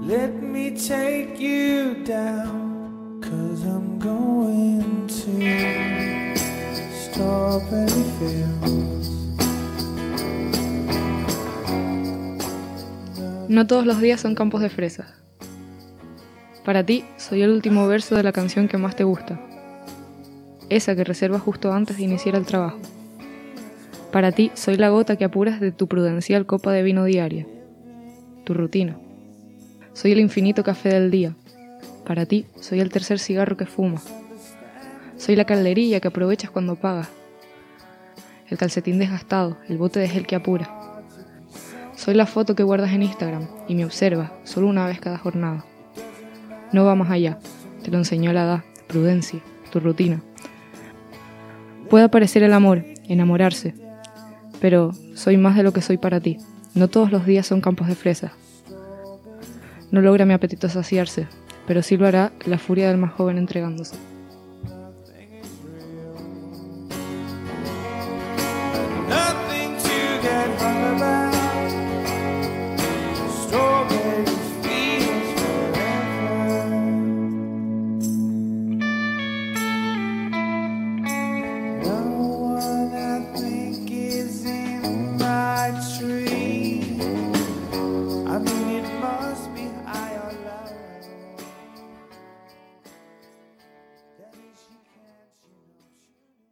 Let me take you down, cause I'm going to Strawberry Fields. No todos los días son campos de fresas. Para ti, soy el último verso de la canción que más te gusta. Esa que reservas justo antes de iniciar el trabajo. Para ti, soy la gota que apuras de tu prudencial copa de vino diaria. Tu rutina. Soy el infinito café del día. Para ti, soy el tercer cigarro que fuma. Soy la calderilla que aprovechas cuando pagas. El calcetín desgastado, el bote de gel que apura. Soy la foto que guardas en Instagram y me observas solo una vez cada jornada. No va más allá, te lo enseñó la edad, prudencia, tu rutina. Puede parecer el amor, enamorarse, pero soy más de lo que soy para ti. No todos los días son campos de fresas. No logra mi apetito saciarse, pero sí lo hará la furia del más joven entregándose.